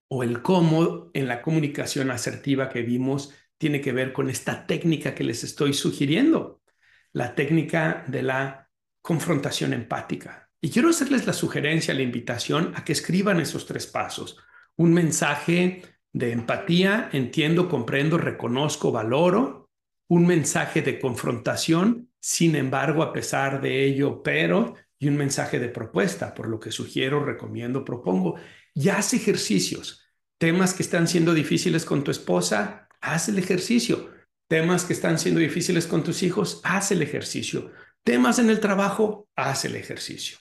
o el cómo en la comunicación asertiva que vimos tiene que ver con esta técnica que les estoy sugiriendo, la técnica de la confrontación empática. Y quiero hacerles la sugerencia, la invitación a que escriban esos tres pasos. Un mensaje de empatía, entiendo, comprendo, reconozco, valoro. Un mensaje de confrontación, sin embargo, a pesar de ello, pero, y un mensaje de propuesta, por lo que sugiero, recomiendo, propongo. Y haz ejercicios. Temas que están siendo difíciles con tu esposa, haz el ejercicio. Temas que están siendo difíciles con tus hijos, haz el ejercicio. Temas en el trabajo, haz el ejercicio.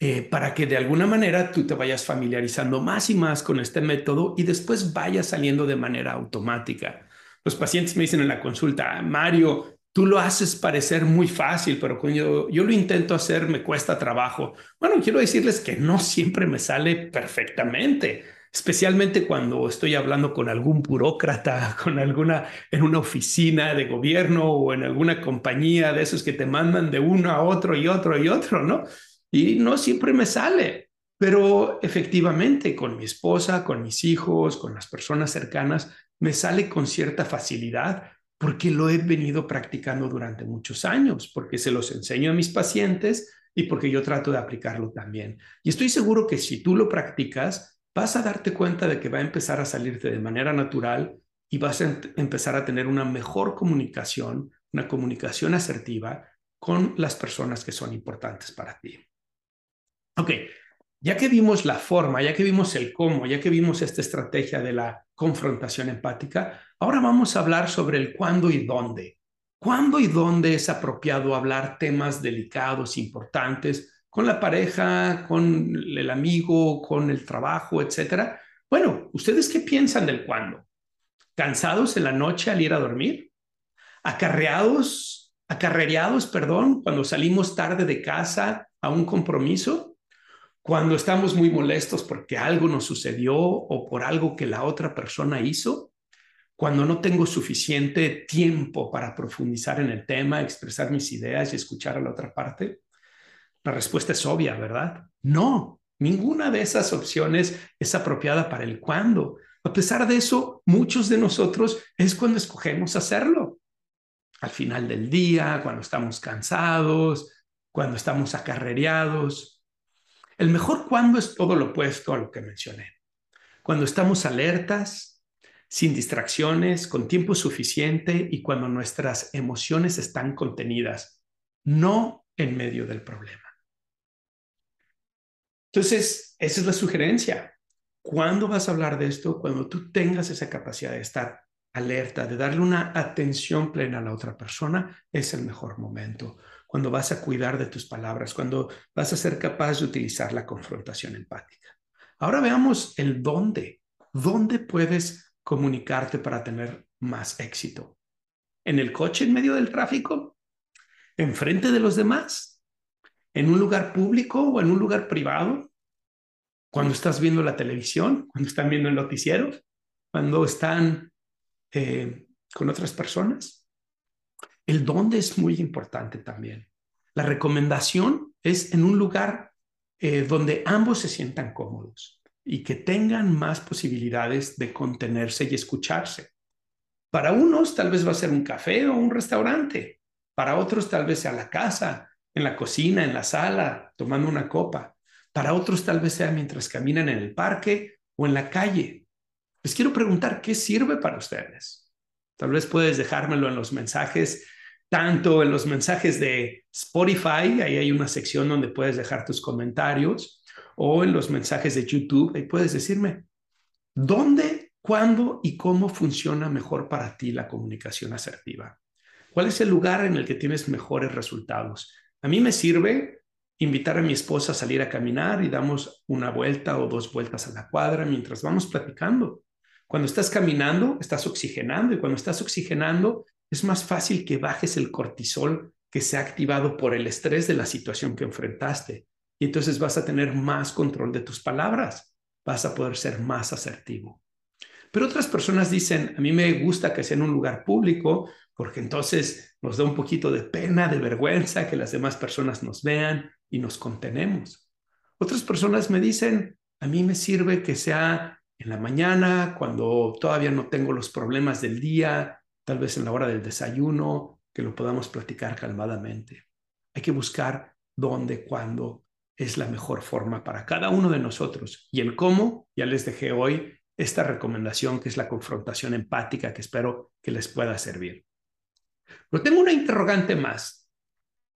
Eh, para que de alguna manera tú te vayas familiarizando más y más con este método y después vaya saliendo de manera automática. Los pacientes me dicen en la consulta, Mario, tú lo haces parecer muy fácil, pero cuando yo lo intento hacer me cuesta trabajo. Bueno, quiero decirles que no siempre me sale perfectamente especialmente cuando estoy hablando con algún burócrata, con alguna en una oficina de gobierno o en alguna compañía de esos que te mandan de uno a otro y otro y otro, ¿no? Y no siempre me sale, pero efectivamente con mi esposa, con mis hijos, con las personas cercanas, me sale con cierta facilidad porque lo he venido practicando durante muchos años, porque se los enseño a mis pacientes y porque yo trato de aplicarlo también. Y estoy seguro que si tú lo practicas, vas a darte cuenta de que va a empezar a salirte de manera natural y vas a empezar a tener una mejor comunicación, una comunicación asertiva con las personas que son importantes para ti. Ok, ya que vimos la forma, ya que vimos el cómo, ya que vimos esta estrategia de la confrontación empática, ahora vamos a hablar sobre el cuándo y dónde. ¿Cuándo y dónde es apropiado hablar temas delicados, importantes, con la pareja, con el amigo, con el trabajo, etcétera. Bueno, ¿ustedes qué piensan del cuándo? ¿Cansados en la noche al ir a dormir? ¿Acarreados, acarreados, perdón, cuando salimos tarde de casa a un compromiso? ¿Cuando estamos muy molestos porque algo nos sucedió o por algo que la otra persona hizo? ¿Cuando no tengo suficiente tiempo para profundizar en el tema, expresar mis ideas y escuchar a la otra parte? La respuesta es obvia, ¿verdad? No, ninguna de esas opciones es apropiada para el cuándo. A pesar de eso, muchos de nosotros es cuando escogemos hacerlo. Al final del día, cuando estamos cansados, cuando estamos acarreados. El mejor cuándo es todo lo opuesto a lo que mencioné. Cuando estamos alertas, sin distracciones, con tiempo suficiente y cuando nuestras emociones están contenidas, no en medio del problema. Entonces, esa es la sugerencia. ¿Cuándo vas a hablar de esto? Cuando tú tengas esa capacidad de estar alerta, de darle una atención plena a la otra persona, es el mejor momento. Cuando vas a cuidar de tus palabras, cuando vas a ser capaz de utilizar la confrontación empática. Ahora veamos el dónde. ¿Dónde puedes comunicarte para tener más éxito? ¿En el coche en medio del tráfico? ¿Enfrente de los demás? en un lugar público o en un lugar privado, cuando estás viendo la televisión, cuando están viendo el noticiero, cuando están eh, con otras personas. El dónde es muy importante también. La recomendación es en un lugar eh, donde ambos se sientan cómodos y que tengan más posibilidades de contenerse y escucharse. Para unos tal vez va a ser un café o un restaurante, para otros tal vez sea la casa en la cocina, en la sala, tomando una copa. Para otros tal vez sea mientras caminan en el parque o en la calle. Les quiero preguntar, ¿qué sirve para ustedes? Tal vez puedes dejármelo en los mensajes, tanto en los mensajes de Spotify, ahí hay una sección donde puedes dejar tus comentarios, o en los mensajes de YouTube, ahí puedes decirme, ¿dónde, cuándo y cómo funciona mejor para ti la comunicación asertiva? ¿Cuál es el lugar en el que tienes mejores resultados? A mí me sirve invitar a mi esposa a salir a caminar y damos una vuelta o dos vueltas a la cuadra mientras vamos platicando. Cuando estás caminando, estás oxigenando y cuando estás oxigenando, es más fácil que bajes el cortisol que se ha activado por el estrés de la situación que enfrentaste. Y entonces vas a tener más control de tus palabras, vas a poder ser más asertivo. Pero otras personas dicen, a mí me gusta que sea en un lugar público porque entonces nos da un poquito de pena, de vergüenza que las demás personas nos vean y nos contenemos. Otras personas me dicen, a mí me sirve que sea en la mañana, cuando todavía no tengo los problemas del día, tal vez en la hora del desayuno, que lo podamos platicar calmadamente. Hay que buscar dónde, cuándo es la mejor forma para cada uno de nosotros. Y el cómo, ya les dejé hoy esta recomendación que es la confrontación empática que espero que les pueda servir. Pero tengo una interrogante más.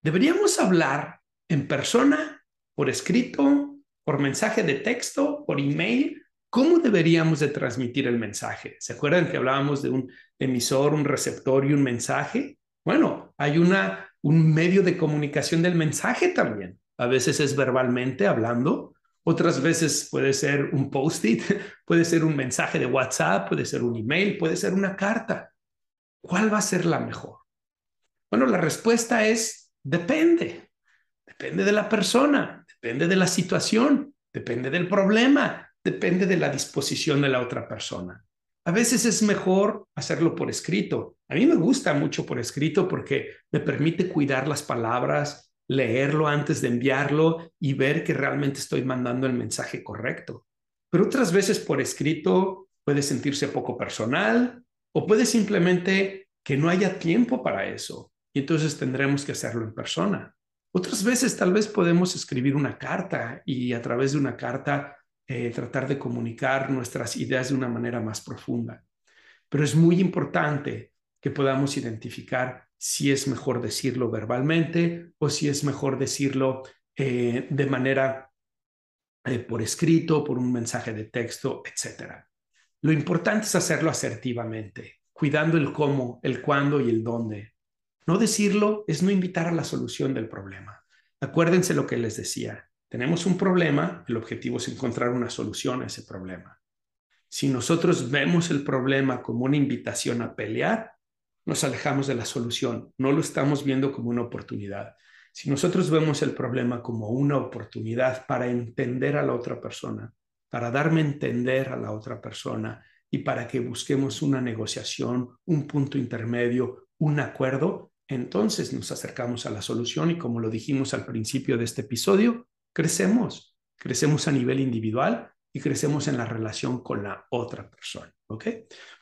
¿Deberíamos hablar en persona, por escrito, por mensaje de texto, por email? ¿Cómo deberíamos de transmitir el mensaje? ¿Se acuerdan que hablábamos de un emisor, un receptor y un mensaje? Bueno, hay una, un medio de comunicación del mensaje también. A veces es verbalmente hablando, otras veces puede ser un post-it, puede ser un mensaje de WhatsApp, puede ser un email, puede ser una carta. ¿Cuál va a ser la mejor? Bueno, la respuesta es depende. Depende de la persona, depende de la situación, depende del problema, depende de la disposición de la otra persona. A veces es mejor hacerlo por escrito. A mí me gusta mucho por escrito porque me permite cuidar las palabras, leerlo antes de enviarlo y ver que realmente estoy mandando el mensaje correcto. Pero otras veces por escrito puede sentirse poco personal o puede simplemente que no haya tiempo para eso y entonces tendremos que hacerlo en persona. Otras veces tal vez podemos escribir una carta y a través de una carta eh, tratar de comunicar nuestras ideas de una manera más profunda. Pero es muy importante que podamos identificar si es mejor decirlo verbalmente o si es mejor decirlo eh, de manera eh, por escrito, por un mensaje de texto, etc. Lo importante es hacerlo asertivamente, cuidando el cómo, el cuándo y el dónde. No decirlo es no invitar a la solución del problema. Acuérdense lo que les decía. Tenemos un problema, el objetivo es encontrar una solución a ese problema. Si nosotros vemos el problema como una invitación a pelear, nos alejamos de la solución, no lo estamos viendo como una oportunidad. Si nosotros vemos el problema como una oportunidad para entender a la otra persona, para darme a entender a la otra persona y para que busquemos una negociación, un punto intermedio, un acuerdo, entonces nos acercamos a la solución y como lo dijimos al principio de este episodio, crecemos, crecemos a nivel individual y crecemos en la relación con la otra persona. ¿Ok?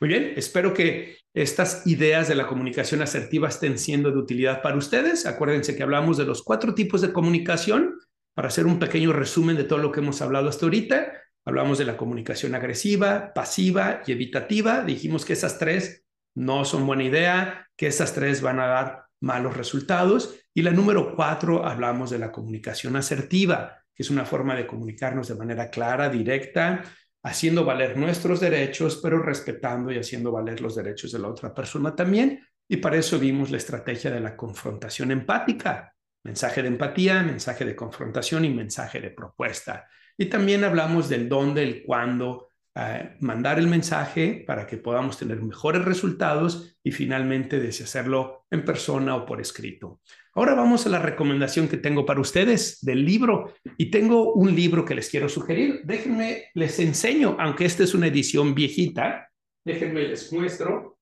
Muy bien, espero que estas ideas de la comunicación asertiva estén siendo de utilidad para ustedes. Acuérdense que hablamos de los cuatro tipos de comunicación. Para hacer un pequeño resumen de todo lo que hemos hablado hasta ahorita, hablamos de la comunicación agresiva, pasiva y evitativa. Dijimos que esas tres no son buena idea, que esas tres van a dar malos resultados. Y la número cuatro, hablamos de la comunicación asertiva, es una forma de comunicarnos de manera clara, directa, haciendo valer nuestros derechos, pero respetando y haciendo valer los derechos de la otra persona también. Y para eso vimos la estrategia de la confrontación empática, mensaje de empatía, mensaje de confrontación y mensaje de propuesta. Y también hablamos del dónde, el cuándo, eh, mandar el mensaje para que podamos tener mejores resultados y finalmente de hacerlo en persona o por escrito. Ahora vamos a la recomendación que tengo para ustedes del libro y tengo un libro que les quiero sugerir. Déjenme, les enseño, aunque esta es una edición viejita, déjenme les muestro.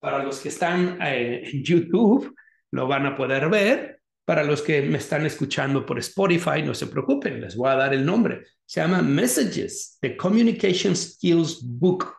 Para los que están eh, en YouTube, lo van a poder ver. Para los que me están escuchando por Spotify, no se preocupen, les voy a dar el nombre. Se llama Messages, The Communication Skills Book.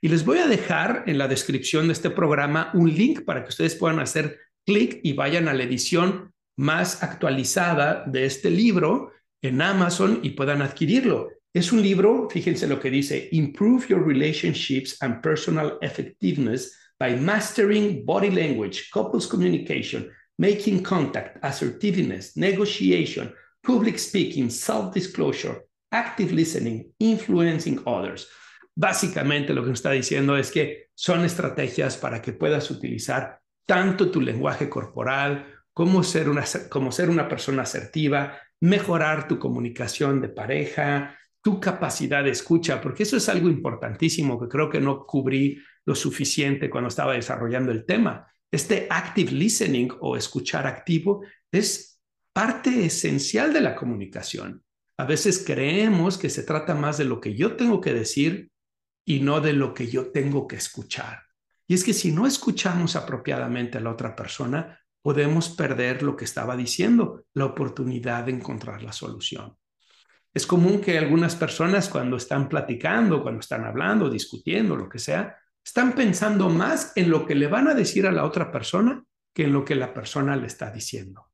Y les voy a dejar en la descripción de este programa un link para que ustedes puedan hacer clic y vayan a la edición más actualizada de este libro en Amazon y puedan adquirirlo. Es un libro, fíjense lo que dice, Improve Your Relationships and Personal Effectiveness by Mastering Body Language, Couples Communication, Making Contact, Assertiveness, Negotiation, Public Speaking, Self-Disclosure, Active Listening, Influencing Others. Básicamente lo que nos está diciendo es que son estrategias para que puedas utilizar tanto tu lenguaje corporal cómo ser una, cómo ser una persona asertiva, mejorar tu comunicación de pareja, tu capacidad de escucha, porque eso es algo importantísimo que creo que no cubrí lo suficiente cuando estaba desarrollando el tema. Este active listening o escuchar activo es parte esencial de la comunicación. A veces creemos que se trata más de lo que yo tengo que decir y no de lo que yo tengo que escuchar. Y es que si no escuchamos apropiadamente a la otra persona, podemos perder lo que estaba diciendo, la oportunidad de encontrar la solución. Es común que algunas personas cuando están platicando, cuando están hablando, discutiendo, lo que sea, están pensando más en lo que le van a decir a la otra persona que en lo que la persona le está diciendo.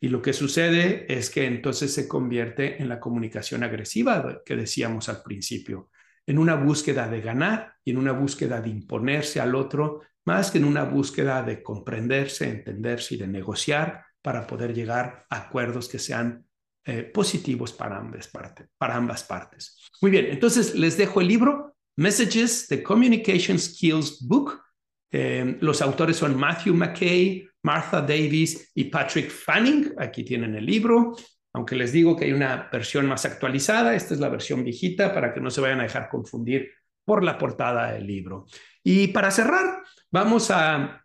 Y lo que sucede es que entonces se convierte en la comunicación agresiva que decíamos al principio, en una búsqueda de ganar y en una búsqueda de imponerse al otro, más que en una búsqueda de comprenderse, entenderse y de negociar para poder llegar a acuerdos que sean eh, positivos para ambas, partes. Muy bien, entonces les dejo el libro Messages, The Communication Skills Book. Eh, los autores son Matthew McKay, Martha Davis y Patrick Fanning. Aquí tienen el libro. Aunque les digo que hay una versión más actualizada, esta es la versión viejita para que no se vayan a dejar confundir por la portada del libro. Y para cerrar, vamos a,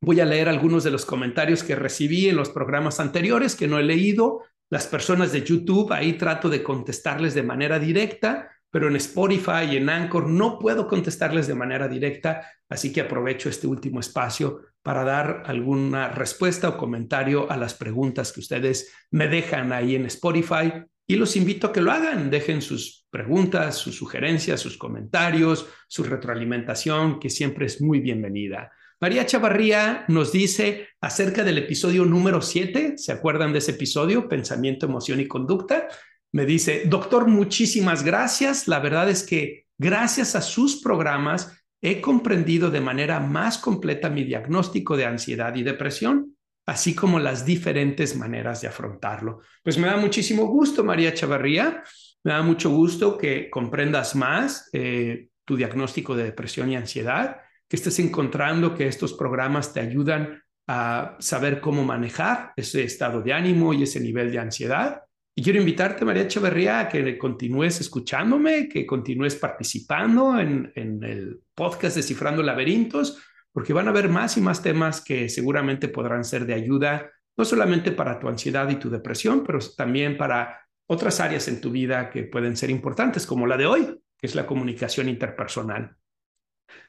voy a leer algunos de los comentarios que recibí en los programas anteriores que no he leído. Las personas de YouTube, ahí trato de contestarles de manera directa pero en Spotify y en Anchor no puedo contestarles de manera directa, así que aprovecho este último espacio para dar alguna respuesta o comentario a las preguntas que ustedes me dejan ahí en Spotify y los invito a que lo hagan, dejen sus preguntas, sus sugerencias, sus comentarios, su retroalimentación, que siempre es muy bienvenida. María Chavarría nos dice acerca del episodio número 7, ¿se acuerdan de ese episodio? Pensamiento, emoción y conducta. Me dice, doctor, muchísimas gracias. La verdad es que gracias a sus programas he comprendido de manera más completa mi diagnóstico de ansiedad y depresión, así como las diferentes maneras de afrontarlo. Pues me da muchísimo gusto, María Chavarría. Me da mucho gusto que comprendas más eh, tu diagnóstico de depresión y ansiedad, que estés encontrando que estos programas te ayudan a saber cómo manejar ese estado de ánimo y ese nivel de ansiedad y quiero invitarte, María Echeverría, a que continúes escuchándome, que continúes participando en, en el podcast Descifrando Laberintos, porque van a haber más y más temas que seguramente podrán ser de ayuda, no solamente para tu ansiedad y tu depresión, pero también para otras áreas en tu vida que pueden ser importantes, como la de hoy, que es la comunicación interpersonal.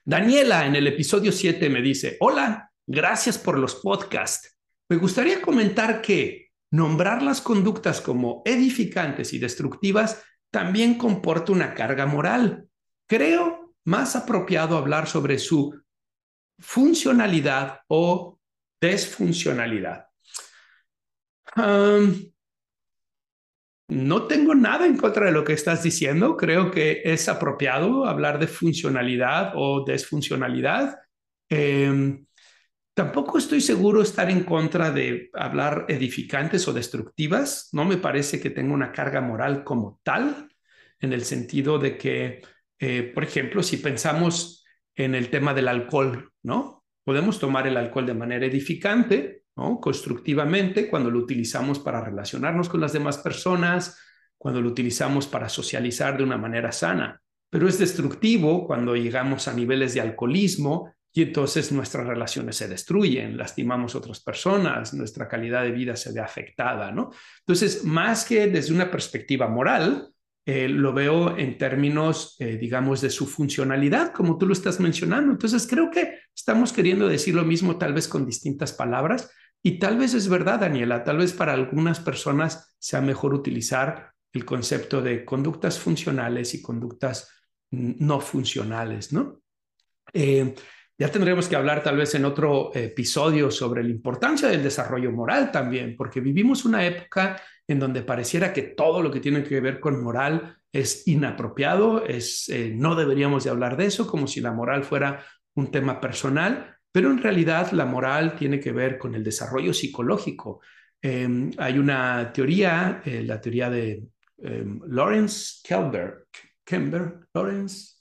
Daniela en el episodio 7 me dice, hola, gracias por los podcasts. Me gustaría comentar que Nombrar las conductas como edificantes y destructivas también comporta una carga moral. Creo más apropiado hablar sobre su funcionalidad o desfuncionalidad. no tengo nada en contra de lo que estás diciendo. Creo que es apropiado hablar de funcionalidad o desfuncionalidad. Em, Tampoco estoy seguro estar en contra de hablar edificantes o destructivas. No me parece que tenga una carga moral como tal, en el sentido de que, eh, por ejemplo, si pensamos en el tema del alcohol, ¿no? Podemos tomar el alcohol de manera edificante, ¿no? Constructivamente, cuando lo utilizamos para relacionarnos con las demás personas, cuando lo utilizamos para socializar de una manera sana. Pero es destructivo cuando llegamos a niveles de alcoholismo y entonces nuestras relaciones se destruyen, lastimamos a otras personas, nuestra calidad de vida se ve afectada, ¿no? Entonces, más que desde una perspectiva moral, eh, lo veo en términos, eh, digamos, de su funcionalidad, como tú lo estás mencionando. Entonces, creo que estamos queriendo decir lo mismo, tal vez con distintas palabras, y tal vez es verdad, Daniela, tal vez para algunas personas sea mejor utilizar el concepto de conductas funcionales y conductas no funcionales, ¿no? Eh, ya tendremos que hablar tal vez en otro episodio sobre la importancia del desarrollo moral también, porque vivimos una época en donde pareciera que todo lo que tiene que ver con moral es inapropiado, es, eh, no deberíamos de hablar de eso como si la moral fuera un tema personal, pero en realidad la moral tiene que ver con el desarrollo psicológico. Em, hay una teoría, eh, la teoría de em, Lawrence Kelber, Kember, Lawrence,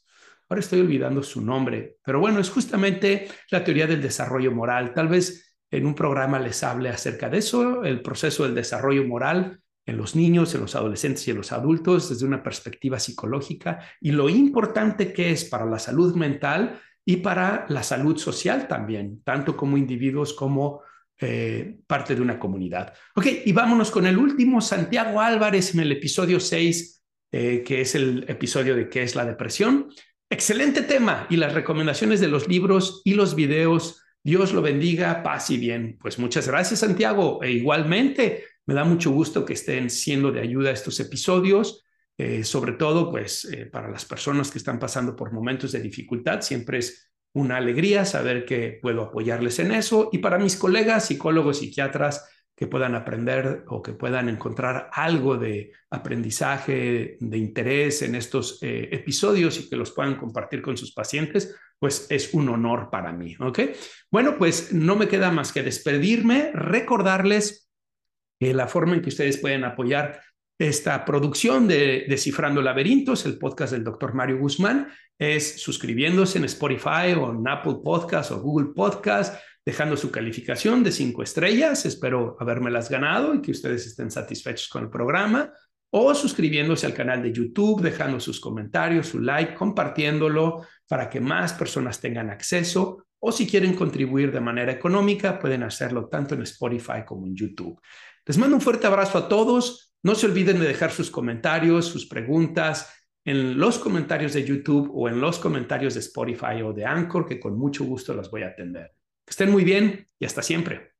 Ahora estoy olvidando su nombre, pero bueno, es justamente la teoría del desarrollo moral. Tal vez en un programa les hable acerca de eso, el proceso del desarrollo moral en los niños, en los adolescentes y en los adultos desde una perspectiva psicológica y lo importante que es para la salud mental y para la salud social también, tanto como individuos como eh, parte de una comunidad. Ok, y vámonos con el último, Santiago Álvarez en el episodio 6, eh, que es el episodio de qué es la depresión. Excelente tema y las recomendaciones de los libros y los videos. Dios lo bendiga, paz y bien. Pues muchas gracias, Santiago. E igualmente, me da mucho gusto que estén siendo de ayuda estos episodios, eh, sobre todo pues eh, para las personas que están pasando por momentos de dificultad. Siempre es una alegría saber que puedo apoyarles en eso. Y para mis colegas psicólogos, psiquiatras, que puedan aprender o que puedan encontrar algo de aprendizaje, de interés en estos eh, episodios y que los puedan compartir con sus pacientes, pues es un honor para mí, ¿ok? Bueno, pues no me queda más que despedirme, recordarles la forma en que ustedes pueden apoyar esta producción de Descifrando Laberintos, el podcast del doctor Mario Guzmán, es suscribiéndose en Spotify o en Apple Podcast o Google Podcast, dejando su calificación de cinco estrellas. Espero habérmelas ganado y que ustedes estén satisfechos con el programa. O suscribiéndose al canal de YouTube, dejando sus comentarios, su like, compartiéndolo para que más personas tengan acceso. O si quieren contribuir de manera económica, pueden hacerlo tanto en Spotify como en YouTube. Les mando un fuerte abrazo a todos. No se olviden de dejar sus comentarios, sus preguntas en los comentarios de YouTube o en los comentarios de Spotify o de Anchor, que con mucho gusto las voy a atender. Que estén muy bien y hasta siempre.